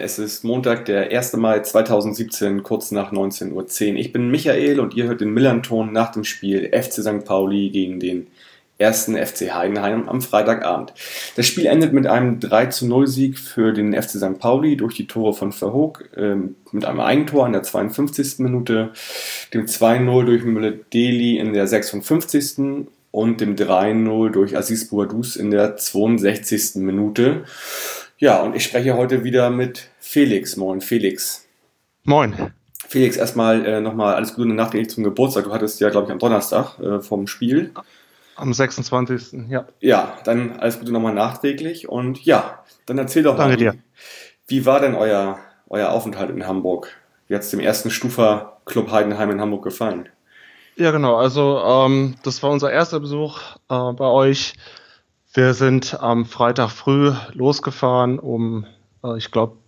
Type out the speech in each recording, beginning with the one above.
es ist Montag, der 1. Mai 2017, kurz nach 19.10 Uhr. Ich bin Michael und ihr hört den Millanton nach dem Spiel FC St. Pauli gegen den ersten FC Heidenheim am Freitagabend. Das Spiel endet mit einem 3 0 Sieg für den FC St. Pauli durch die Tore von Verhoog äh, mit einem Eigentor in der 52. Minute, dem 2-0 durch Müller-Deli in der 56. und dem 3-0 durch Aziz Bouadouz in der 62. Minute. Ja, und ich spreche heute wieder mit Felix. Moin, Felix. Moin. Felix, erstmal äh, nochmal alles Gute nachträglich zum Geburtstag. Du hattest ja, glaube ich, am Donnerstag äh, vom Spiel. Am 26. Ja. Ja, dann alles Gute nochmal nachträglich. Und ja, dann erzähl doch Danke mal, dir. wie war denn euer, euer Aufenthalt in Hamburg? Wie hat es dem ersten Stufer Club Heidenheim in Hamburg gefallen? Ja, genau. Also, ähm, das war unser erster Besuch äh, bei euch. Wir sind am Freitag früh losgefahren um, äh, ich glaube,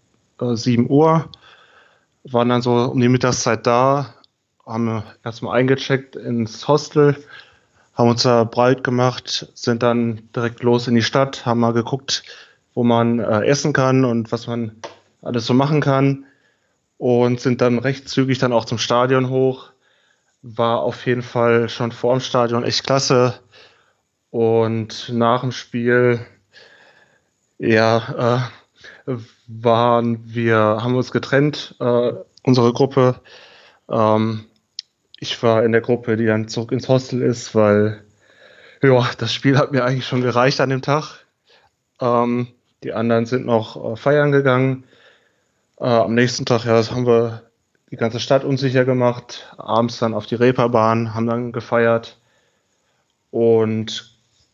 äh, 7 Uhr. Waren dann so um die Mittagszeit da, haben erstmal eingecheckt ins Hostel, haben uns da breit gemacht, sind dann direkt los in die Stadt, haben mal geguckt, wo man äh, essen kann und was man alles so machen kann und sind dann recht zügig dann auch zum Stadion hoch. War auf jeden Fall schon vor dem Stadion echt klasse. Und nach dem Spiel, ja, äh, waren wir, haben uns getrennt, äh, unsere Gruppe. Ähm, ich war in der Gruppe, die dann zurück ins Hostel ist, weil ja, das Spiel hat mir eigentlich schon gereicht an dem Tag. Ähm, die anderen sind noch äh, feiern gegangen. Äh, am nächsten Tag, ja, das haben wir die ganze Stadt unsicher gemacht. Abends dann auf die Reeperbahn, haben dann gefeiert. Und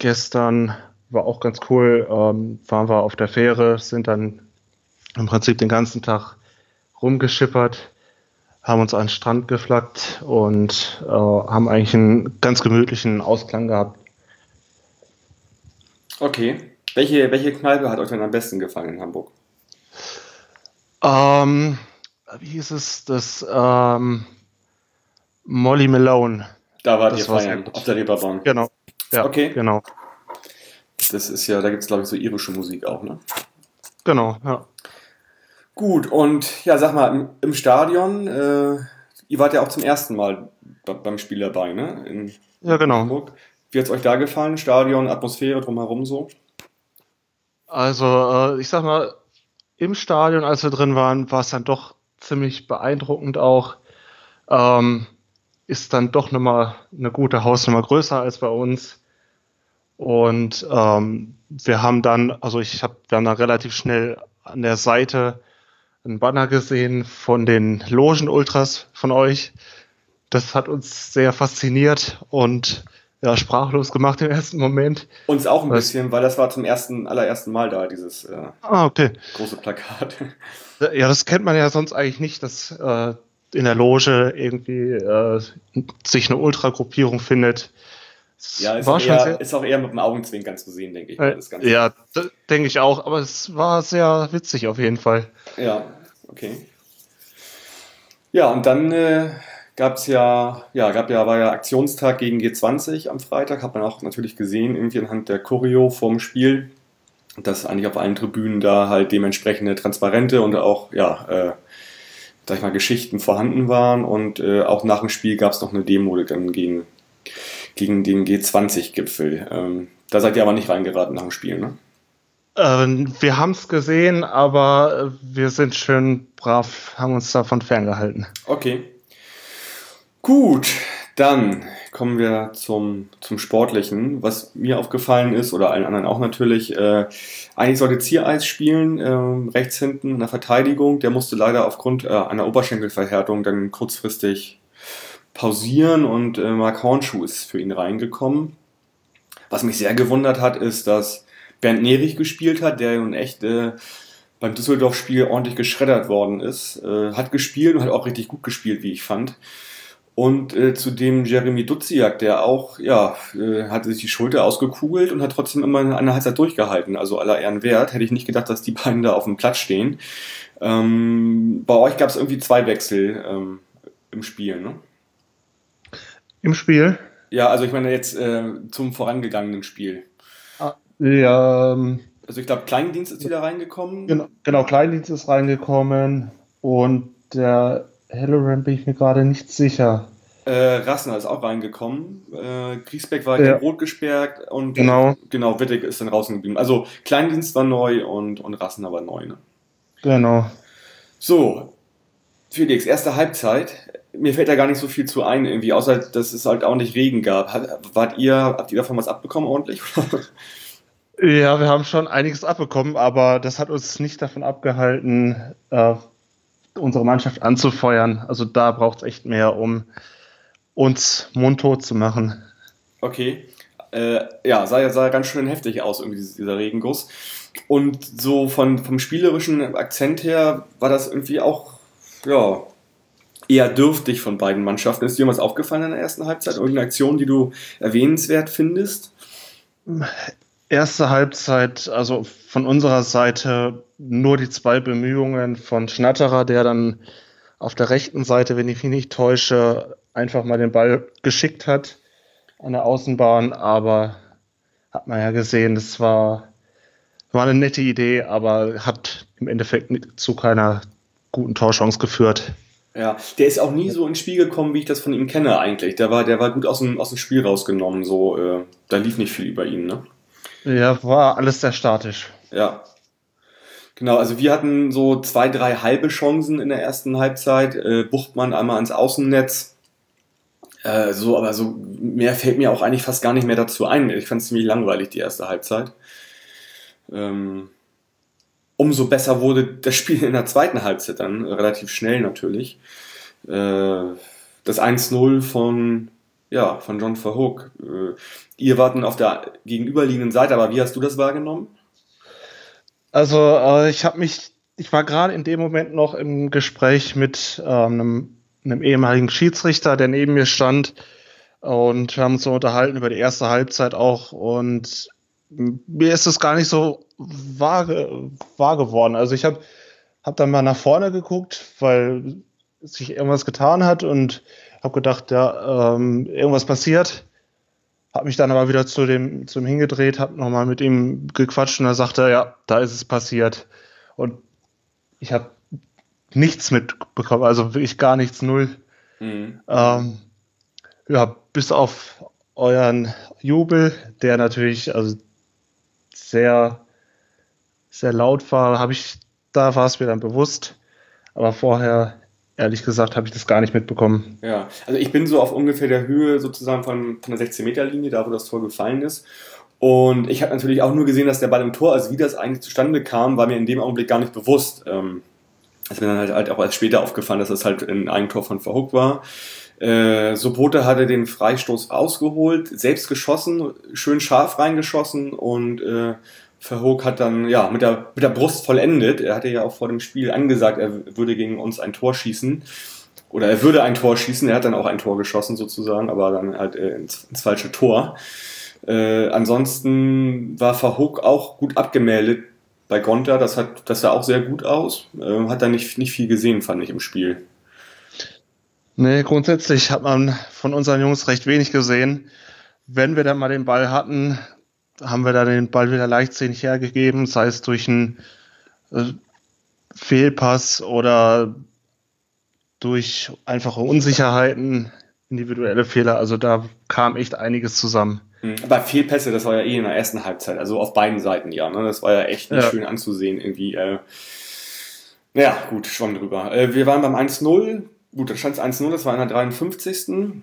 gestern war auch ganz cool. Ähm, waren wir auf der Fähre, sind dann im Prinzip den ganzen Tag rumgeschippert, haben uns an den Strand geflaggt und äh, haben eigentlich einen ganz gemütlichen Ausklang gehabt. Okay. Welche, welche Kneipe hat euch denn am besten gefallen in Hamburg? Ähm, wie hieß es? Das ähm, Molly Malone. Da wart Das ihr war feiern, auf der Reeperbahn. Genau. Ja, Okay. Genau. Das ist ja, da gibt es glaube ich so irische Musik auch, ne? Genau, ja. Gut, und ja, sag mal, im, im Stadion, äh, ihr wart ja auch zum ersten Mal be- beim Spiel dabei, ne? In Ja, genau. Hamburg. Wie hat's euch da gefallen? Stadion, Atmosphäre drumherum so? Also, äh, ich sag mal, im Stadion, als wir drin waren, war es dann doch ziemlich beeindruckend auch. Ähm, ist dann doch nochmal eine gute Hausnummer größer als bei uns. Und ähm, wir haben dann, also ich habe dann da relativ schnell an der Seite einen Banner gesehen von den Logen-Ultras von euch. Das hat uns sehr fasziniert und ja, sprachlos gemacht im ersten Moment. Uns auch ein Was? bisschen, weil das war zum ersten, allerersten Mal da, dieses äh, Ah, okay. große Plakat. Ja, das kennt man ja sonst eigentlich nicht, dass äh, in der Loge irgendwie äh, sich eine Ultragruppierung findet. Das Ja, ist war auch, schon eher, sehr, ist auch eher mit dem Augenzwinkern zu sehen, denke ich. äh, das Ganze. ja, denke ich auch, aber es war sehr witzig auf jeden Fall. Ja, okay. Ja, und dann äh, gab es ja, ja, gab ja, war ja Aktionstag gegen G20 am Freitag, hat man auch natürlich gesehen, irgendwie anhand der Choreo vorm Spiel, dass eigentlich auf allen Tribünen da halt dementsprechende Transparente und auch, ja, äh, sag ich mal, Geschichten vorhanden waren und äh, auch nach dem Spiel gab es noch eine Demo dann gegen, gegen den G20-Gipfel. Ähm, da seid ihr aber nicht reingeraten nach dem Spiel, ne? Ähm, wir haben es gesehen, aber äh, wir sind schön brav, haben uns davon ferngehalten. Okay. Gut, dann kommen wir zum, zum Sportlichen. Was mir aufgefallen ist, oder allen anderen auch natürlich, äh, eigentlich sollte Ziereis spielen, ähm, rechts hinten in der Verteidigung. Der musste leider aufgrund äh, einer Oberschenkelverhärtung dann kurzfristig pausieren und äh, Mark Hornschuh ist für ihn reingekommen. Was mich sehr gewundert hat, ist, dass Bernd Nerich gespielt hat, der nun echt äh, beim Düsseldorf-Spiel ordentlich geschreddert worden ist. Äh, hat gespielt und hat auch richtig gut gespielt, wie ich fand. Und äh, zudem Jeremy Duziak, der auch, ja, äh, hatte sich die Schulter ausgekugelt und hat trotzdem immer eine Halbzeit durchgehalten. Also aller Ehren wert. Hätte ich nicht gedacht, dass die beiden da auf dem Platz stehen. Ähm, bei euch gab es irgendwie zwei Wechsel ähm, im Spiel, ne? Im Spiel? Ja, also ich meine jetzt äh, zum vorangegangenen Spiel. Ah, ja, ähm, also ich glaube, Kleindienst ist wieder reingekommen. Genau, genau, Kleindienst ist reingekommen und der Halloran bin ich mir gerade nicht sicher. Äh, Rassner ist auch reingekommen. Äh, Griesbeck war ja. rot gesperrt und genau. genau, Wittig ist dann draußen geblieben. Also Kleindienst war neu und, und Rassner war neu. Ne? Genau. So, Felix, erste Halbzeit. Mir fällt da gar nicht so viel zu ein, irgendwie, außer dass es halt auch nicht Regen gab. Wart ihr, habt ihr davon was abbekommen ordentlich? ja, wir haben schon einiges abbekommen, aber das hat uns nicht davon abgehalten, äh, unsere Mannschaft anzufeuern. Also da braucht es echt mehr, um uns mundtot zu machen. Okay. Äh, ja, sah ja sah ganz schön heftig aus, irgendwie dieser Regenguss. Und so von, vom spielerischen Akzent her war das irgendwie auch, ja, eher dürftig von beiden Mannschaften. Ist dir was aufgefallen in der ersten Halbzeit? Irgendeine Aktion, die du erwähnenswert findest? Erste Halbzeit, also von unserer Seite nur die zwei Bemühungen von Schnatterer, der dann auf der rechten Seite, wenn ich mich nicht täusche, einfach mal den Ball geschickt hat an der Außenbahn, aber hat man ja gesehen, das war, war eine nette Idee, aber hat im Endeffekt zu keiner guten Torchance geführt. Ja, der ist auch nie so ins Spiel gekommen, wie ich das von ihm kenne eigentlich. Der war, der war gut aus dem, aus dem Spiel rausgenommen, so, äh, da lief nicht viel über ihn, ne? Ja, war alles sehr statisch. Ja, Genau, also wir hatten so zwei, drei halbe Chancen in der ersten Halbzeit. Äh, Buchtmann einmal ans Außennetz. Äh, so, aber so mehr fällt mir auch eigentlich fast gar nicht mehr dazu ein. Ich fand es ziemlich langweilig, die erste Halbzeit. Ähm, umso besser wurde das Spiel in der zweiten Halbzeit dann, relativ schnell natürlich. Äh, das 1-0 von, ja, von John Verhoek. Äh, ihr warten auf der gegenüberliegenden Seite, aber wie hast du das wahrgenommen? Also äh, ich habe mich, ich war gerade in dem Moment noch im Gespräch mit einem, einem, ehemaligen Schiedsrichter, der neben mir stand und wir haben uns so unterhalten über die erste Halbzeit auch und mir ist es gar nicht so wahr, wahr geworden. Also ich habe hab dann mal nach vorne geguckt, weil sich irgendwas getan hat und habe gedacht, ja, ähm, irgendwas passiert. Habe mich dann aber wieder zu dem, zu ihm hingedreht, habe nochmal mit ihm gequatscht und er sagte, ja, da ist es passiert. Und ich habe nichts mitbekommen, also wirklich gar nichts, null. Mhm. Ähm, ja, bis auf euren Jubel, der natürlich also sehr, sehr laut war, habe ich, da war es mir dann bewusst. Aber vorher ehrlich gesagt habe ich das gar nicht mitbekommen. Ja, also ich bin so auf ungefähr der Höhe sozusagen von, von der 16-Meter-Linie, da wo das Tor gefallen ist. Und ich habe natürlich auch nur gesehen, dass der Ball im Tor, also wie das eigentlich zustande kam, war mir in dem Augenblick gar nicht bewusst. Ähm, ist mir dann halt, halt auch erst später aufgefallen, dass das halt ein Eigentor von Verhook war. Äh, Sobote hatte den Freistoß ausgeholt, selbst geschossen, schön scharf reingeschossen und äh, Verhoek hat dann ja mit der, mit der Brust vollendet. Er hatte ja auch vor dem Spiel angesagt, er würde gegen uns ein Tor schießen. Oder er würde ein Tor schießen. Er hat dann auch ein Tor geschossen sozusagen, aber dann halt äh, ins, ins, falsche Tor. Äh, ansonsten war Verhoek auch gut abgemeldet bei Gonta. Das, hat, das sah auch sehr gut aus. Äh, hat da nicht, nicht viel gesehen, fand ich im Spiel. Nee, grundsätzlich hat man von unseren Jungs recht wenig gesehen. Wenn wir dann mal den Ball hatten, haben wir da den Ball wieder leichtsinnig hergegeben, sei es durch einen äh, Fehlpass oder durch einfache Unsicherheiten, individuelle Fehler. Also da kam echt einiges zusammen. Mhm. Aber Fehlpässe, das war ja eh in der ersten Halbzeit, also auf beiden Seiten ja. Ne? Das war ja echt nicht ja. schön anzusehen irgendwie. Äh, ja, gut, schon drüber. Äh, wir waren beim 1-0. Gut, da stand es 1-0, das war in der 53.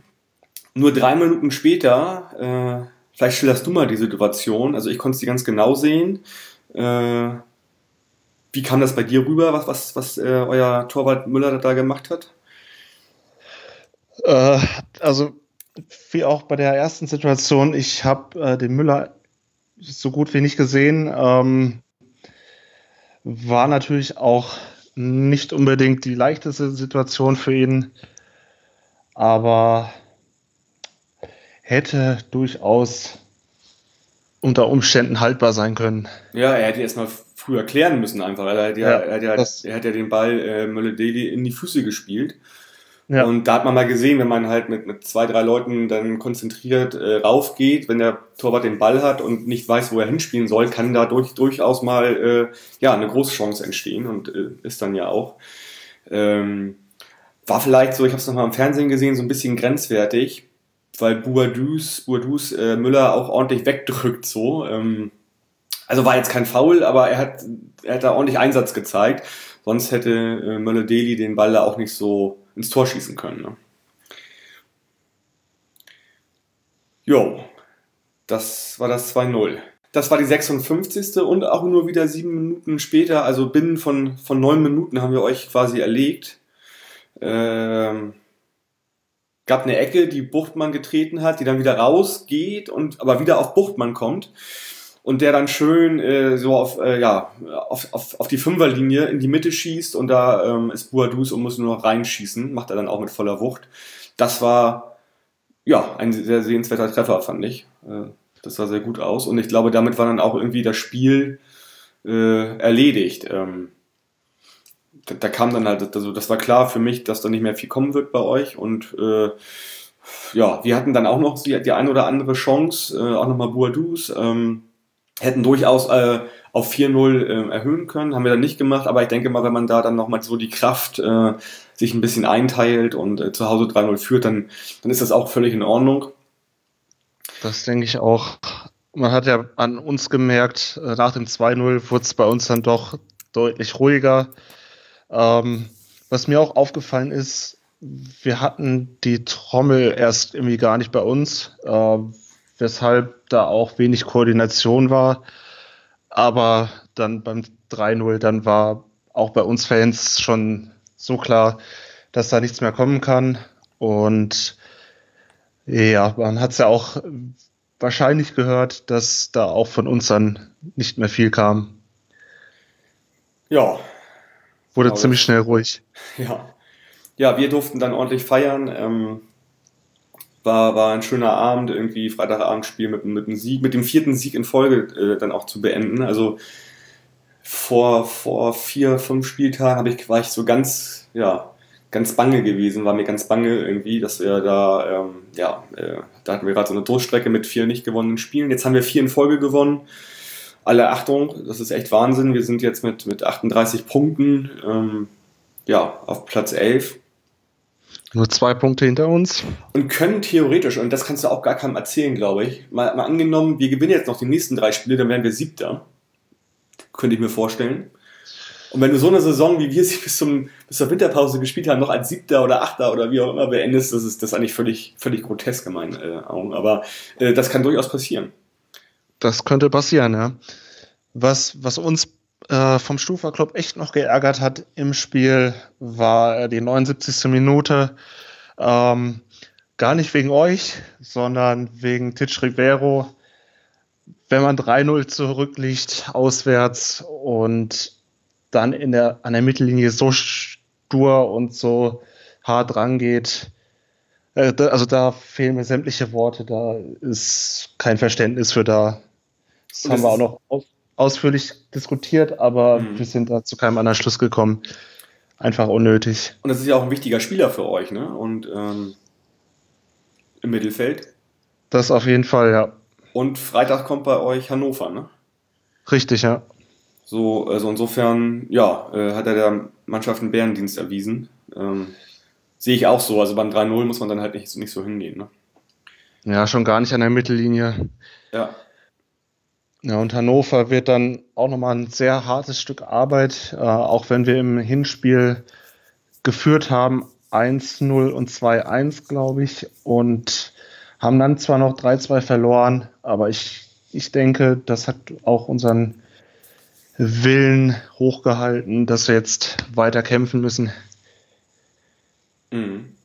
Nur drei Minuten später äh, Vielleicht schilderst du mal die Situation. Also ich konnte sie ganz genau sehen. Äh, wie kam das bei dir rüber, was, was, was äh, euer Torwart Müller da gemacht hat? Äh, also wie auch bei der ersten Situation, ich habe äh, den Müller so gut wie nicht gesehen. Ähm, war natürlich auch nicht unbedingt die leichteste Situation für ihn, aber hätte durchaus unter Umständen haltbar sein können. Ja, er hätte erstmal früher klären müssen einfach. Er hat ja, ja, er hat ja, er hat ja den Ball äh, Mölle-Daly in die Füße gespielt. Ja. Und da hat man mal gesehen, wenn man halt mit, mit zwei, drei Leuten dann konzentriert äh, raufgeht, wenn der Torwart den Ball hat und nicht weiß, wo er hinspielen soll, kann da durch, durchaus mal äh, ja, eine große Chance entstehen und äh, ist dann ja auch. Ähm, war vielleicht so, ich habe es nochmal im Fernsehen gesehen, so ein bisschen grenzwertig, weil Boadus, Boadus äh, Müller auch ordentlich wegdrückt so. Ähm, also war jetzt kein Foul, aber er hat, er hat da ordentlich Einsatz gezeigt. Sonst hätte äh, Mölle-Deli den Ball da auch nicht so ins Tor schießen können. Ne? Jo, das war das 2-0. Das war die 56. und auch nur wieder sieben Minuten später, also binnen von, von neun Minuten haben wir euch quasi erlegt. Ähm, gab eine Ecke, die Buchtmann getreten hat, die dann wieder rausgeht und aber wieder auf Buchtmann kommt und der dann schön äh, so auf, äh, ja, auf, auf, auf die Fünferlinie in die Mitte schießt und da ähm, ist Buadus und muss nur noch reinschießen, macht er dann auch mit voller Wucht. Das war ja ein sehr sehenswerter Treffer, fand ich. Äh, das sah sehr gut aus und ich glaube, damit war dann auch irgendwie das Spiel äh, erledigt. Ähm, da, da, kam dann halt, also das war klar für mich, dass da nicht mehr viel kommen wird bei euch und äh, ja, wir hatten dann auch noch die, die ein oder andere Chance, äh, auch nochmal Buadus. Ähm, hätten durchaus äh, auf 4-0 äh, erhöhen können, haben wir dann nicht gemacht, aber ich denke mal, wenn man da dann nochmal so die Kraft äh, sich ein bisschen einteilt und äh, zu Hause 3-0 führt, dann, dann ist das auch völlig in Ordnung. Das denke ich auch. Man hat ja an uns gemerkt, äh, nach dem 2-0 wurde es bei uns dann doch deutlich ruhiger. Ähm, was mir auch aufgefallen ist, wir hatten die Trommel erst irgendwie gar nicht bei uns. Äh, weshalb da auch wenig Koordination war. Aber dann beim 3-0, dann war auch bei uns Fans schon so klar, dass da nichts mehr kommen kann. Und ja, man hat es ja auch wahrscheinlich gehört, dass da auch von uns dann nicht mehr viel kam. Ja. Wurde ziemlich schnell ruhig. Ja. Ja, wir durften dann ordentlich feiern. Ähm, war, war ein schöner Abend, irgendwie Freitagabendspiel mit, mit einem Sieg, mit dem vierten Sieg in Folge äh, dann auch zu beenden. Also vor, vor vier, fünf Spieltagen habe ich, war ich so ganz, ja, ganz bange gewesen, war mir ganz bange irgendwie, dass wir da, ähm, ja, äh, da hatten wir gerade so eine Durchstrecke mit vier nicht gewonnenen Spielen. Jetzt haben wir vier in Folge gewonnen. Alle Achtung, das ist echt Wahnsinn. Wir sind jetzt mit, mit 38 Punkten, ähm, ja, auf Platz 11 nur zwei Punkte hinter uns. Und können theoretisch, und das kannst du auch gar keinem erzählen, glaube ich, mal, mal angenommen, wir gewinnen jetzt noch die nächsten drei Spiele, dann wären wir Siebter. Könnte ich mir vorstellen. Und wenn du so eine Saison, wie wir sie bis, zum, bis zur Winterpause gespielt haben, noch als Siebter oder Achter oder wie auch immer beendest, das ist das ist eigentlich völlig, völlig grotesk in meinen äh, Augen. Aber äh, das kann durchaus passieren. Das könnte passieren, ja. Was, was uns äh, vom Stufa Club echt noch geärgert hat im Spiel, war die 79. Minute. Ähm, gar nicht wegen euch, sondern wegen Titch Rivero. Wenn man 3-0 zurückliegt, auswärts und dann in der, an der Mittellinie so stur und so hart rangeht, äh, also da fehlen mir sämtliche Worte, da ist kein Verständnis für da. Das, das haben wir auch noch aus ausführlich diskutiert, aber mhm. wir sind da zu keinem anderen Schluss gekommen. Einfach unnötig. Und das ist ja auch ein wichtiger Spieler für euch, ne? Und ähm, im Mittelfeld. Das auf jeden Fall, ja. Und Freitag kommt bei euch Hannover, ne? Richtig, ja. So, also insofern, ja, äh, hat er der Mannschaft einen Bärendienst erwiesen. Ähm, sehe ich auch so. Also beim 3-0 muss man dann halt nicht, nicht so hingehen, ne? Ja, schon gar nicht an der Mittellinie. Ja. Ja, und Hannover wird dann auch nochmal ein sehr hartes Stück Arbeit, äh, auch wenn wir im Hinspiel geführt haben, 1-0 und 2-1, glaube ich, und haben dann zwar noch 3-2 verloren, aber ich, ich denke, das hat auch unseren Willen hochgehalten, dass wir jetzt weiter kämpfen müssen. Mhm.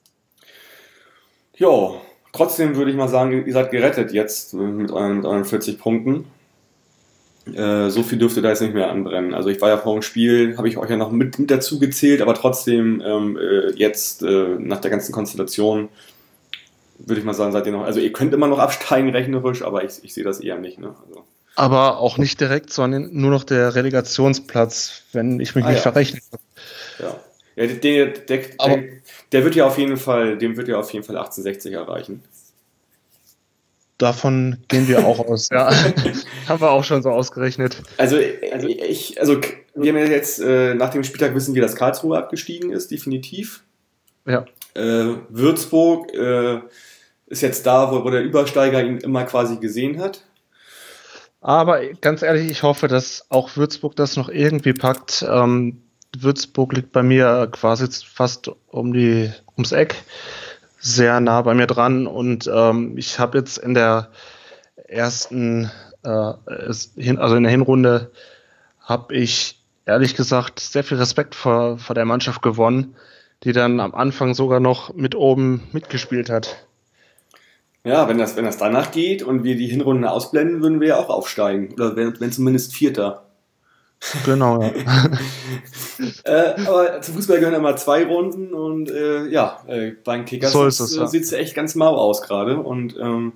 Jo, trotzdem würde ich mal sagen, ihr seid gerettet jetzt mit euren, mit euren 40 Punkten. Äh, so viel dürfte da jetzt nicht mehr anbrennen. Also ich war ja vor dem Spiel, habe ich euch ja noch mit, mit dazu gezählt, aber trotzdem ähm, äh, jetzt äh, nach der ganzen Konstellation würde ich mal sagen, seid ihr noch, also ihr könnt immer noch absteigen rechnerisch, aber ich, ich sehe das eher nicht. Ne? Also. aber auch nicht direkt, sondern nur noch der Relegationsplatz, wenn ich mich ah, nicht ja. verrechnet habe. Ja, ja der, der, der, der, wird ja auf jeden Fall, dem wird ja auf jeden Fall 1860 erreichen. Davon gehen wir auch aus, ja. Haben wir auch schon so ausgerechnet. Also, also ich, also wir haben ja jetzt äh, nach dem Spieltag wissen wir, dass Karlsruhe abgestiegen ist, definitiv. Ja. Äh, Würzburg äh, ist jetzt da, wo, wo der Übersteiger ihn immer quasi gesehen hat. Aber ganz ehrlich, ich hoffe, dass auch Würzburg das noch irgendwie packt. Ähm, Würzburg liegt bei mir quasi fast um die, ums Eck, sehr nah bei mir dran. Und ähm, ich habe jetzt in der ersten, äh, also in der Hinrunde, habe ich ehrlich gesagt sehr viel Respekt vor, vor der Mannschaft gewonnen, die dann am Anfang sogar noch mit oben mitgespielt hat. Ja, wenn das, wenn das danach geht und wir die Hinrunden ausblenden, würden wir ja auch aufsteigen. Oder wenn, wenn zumindest Vierter. Genau, ja. äh, aber zum Fußball gehören immer zwei Runden und äh, ja, äh, beim Kickers so ist es, ja. sieht es echt ganz mau aus gerade und ähm,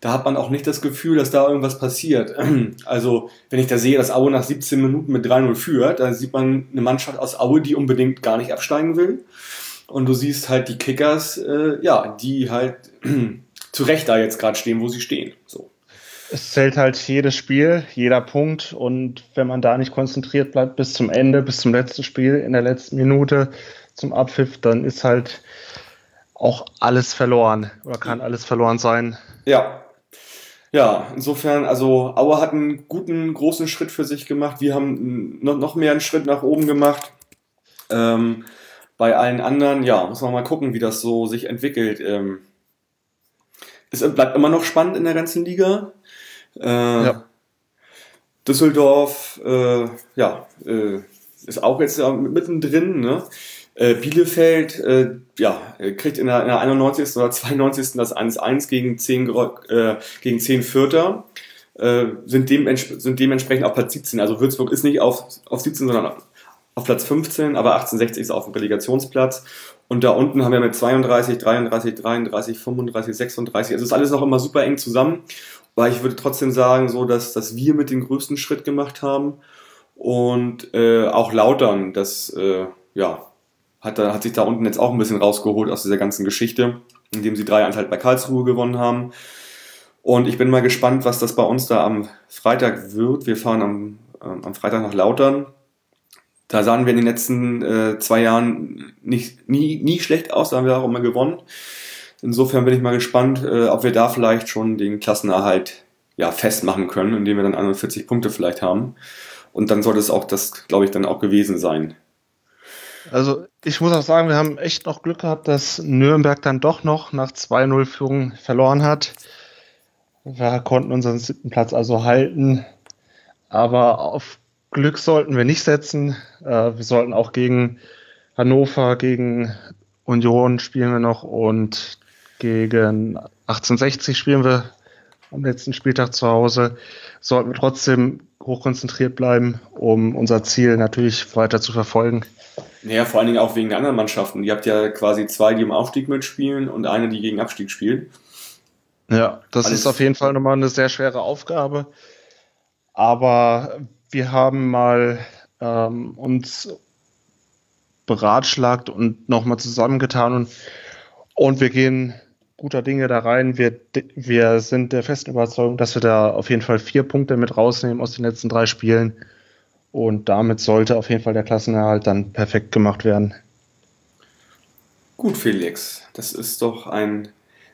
da hat man auch nicht das Gefühl, dass da irgendwas passiert. Also, wenn ich da sehe, dass Aue nach 17 Minuten mit 3-0 führt, dann sieht man eine Mannschaft aus Aue, die unbedingt gar nicht absteigen will. Und du siehst halt die Kickers, äh, ja, die halt zu Recht da jetzt gerade stehen, wo sie stehen. So. Es zählt halt jedes Spiel, jeder Punkt und wenn man da nicht konzentriert bleibt bis zum Ende, bis zum letzten Spiel, in der letzten Minute zum Abpfiff, dann ist halt auch alles verloren oder kann alles verloren sein. Ja. Ja, insofern, also Auer hat einen guten, großen Schritt für sich gemacht. Wir haben noch mehr einen Schritt nach oben gemacht. Ähm, bei allen anderen, ja, muss man mal gucken, wie das so sich entwickelt. Ähm, es bleibt immer noch spannend in der ganzen Liga. Äh, ja. Düsseldorf, äh, ja, äh, ist auch jetzt ja mittendrin. Ne? Äh, Bielefeld, äh, ja, kriegt in der, in der 91. oder 92. das 1-1 gegen 10, äh, gegen 10 Vierter. Äh, sind, dements sind dementsprechend auf Platz 17. Also Würzburg ist nicht auf, auf 17, sondern auf Platz 15, aber 1860 ist auf dem Relegationsplatz. Und da unten haben wir mit 32, 33, 33, 35, 36. Also ist alles noch immer super eng zusammen. Weil ich würde trotzdem sagen, so dass, dass wir mit den größten Schritt gemacht haben. Und äh, auch Lautern, das äh, ja, hat, hat sich da unten jetzt auch ein bisschen rausgeholt aus dieser ganzen Geschichte, indem sie drei Anteil bei Karlsruhe gewonnen haben. Und ich bin mal gespannt, was das bei uns da am Freitag wird. Wir fahren am, äh, am Freitag nach Lautern da sahen wir in den letzten äh, zwei Jahren nicht, nie, nie schlecht aus, da haben wir auch immer gewonnen. Insofern bin ich mal gespannt, äh, ob wir da vielleicht schon den Klassenerhalt ja, festmachen können, indem wir dann 41 Punkte vielleicht haben. Und dann sollte es auch das, glaube ich, dann auch gewesen sein. Also ich muss auch sagen, wir haben echt noch Glück gehabt, dass Nürnberg dann doch noch nach 2-0 Führung verloren hat. Wir konnten unseren siebten Platz also halten. Aber auf Glück sollten wir nicht setzen. Äh, wir sollten auch gegen Hannover, gegen Union spielen wir noch und gegen 1860 spielen wir am letzten Spieltag zu Hause. Sollten wir trotzdem hochkonzentriert bleiben, um unser Ziel natürlich weiter zu verfolgen. Naja, vor allen Dingen auch wegen der anderen Mannschaften. Ihr habt ja quasi zwei, die im Aufstieg mitspielen und eine, die gegen Abstieg spielt. Ja, das Alles ist auf jeden Fall nochmal eine sehr schwere Aufgabe. Aber wir haben mal ähm, uns beratschlagt und nochmal zusammengetan und, und wir gehen guter Dinge da rein. Wir, wir sind der festen Überzeugung, dass wir da auf jeden Fall vier Punkte mit rausnehmen aus den letzten drei Spielen. Und damit sollte auf jeden Fall der Klassenerhalt dann perfekt gemacht werden. Gut, Felix, das ist doch ein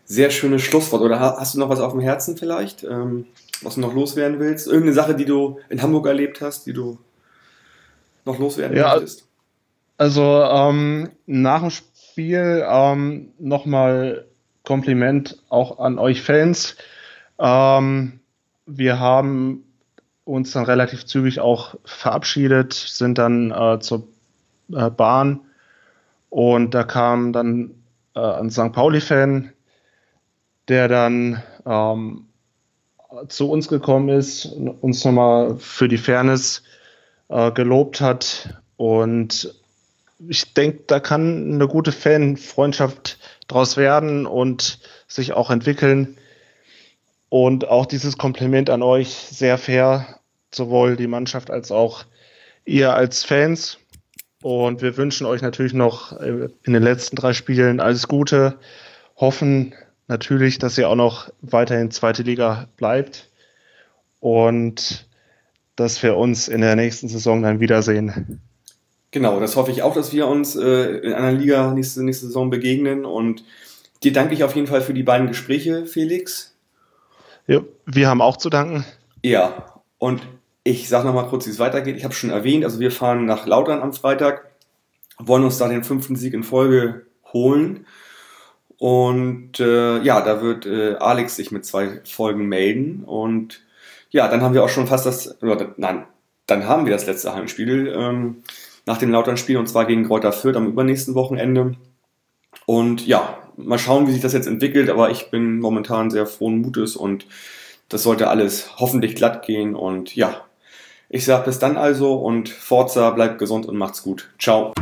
sehr schönes Schlusswort. Oder hast du noch was auf dem Herzen vielleicht? Ähm was du noch loswerden willst? Irgendeine Sache, die du in Hamburg erlebt hast, die du noch loswerden ja, möchtest? Also ähm, nach dem Spiel ähm, nochmal Kompliment auch an euch Fans. Ähm, wir haben uns dann relativ zügig auch verabschiedet, sind dann äh, zur äh, Bahn und da kam dann äh, ein St. Pauli-Fan, der dann ähm, zu uns gekommen ist, uns nochmal für die Fairness äh, gelobt hat. Und ich denke, da kann eine gute Fanfreundschaft draus werden und sich auch entwickeln. Und auch dieses Kompliment an euch sehr fair, sowohl die Mannschaft als auch ihr als Fans. Und wir wünschen euch natürlich noch äh, in den letzten drei Spielen alles Gute. Hoffen natürlich, dass ihr auch noch weiterhin zweite Liga bleibt. Und dass wir uns in der nächsten Saison dann wiedersehen. Genau, das hoffe ich auch, dass wir uns äh, in einer Liga nächste, nächste Saison begegnen. Und dir danke ich auf jeden Fall für die beiden Gespräche, Felix. Ja, wir haben auch zu danken. Ja, und ich sage nochmal kurz, wie es weitergeht. Ich habe schon erwähnt, also wir fahren nach Lautern am Freitag, wollen uns da den fünften Sieg in Folge holen. Und äh, ja, da wird äh, Alex sich mit zwei Folgen melden. Und ja, dann haben wir auch schon fast das, oder, nein, dann haben wir das letzte Heimspiel ähm, nach dem Lautern-Spiel und zwar gegen Kräuter Fürth am übernächsten Wochenende. Und ja, mal schauen, wie sich das jetzt entwickelt, aber ich bin momentan sehr frohen Mutes und das sollte alles hoffentlich glatt gehen und ja, ich sage bis dann also und Forza, bleibt gesund und macht's gut. Ciao.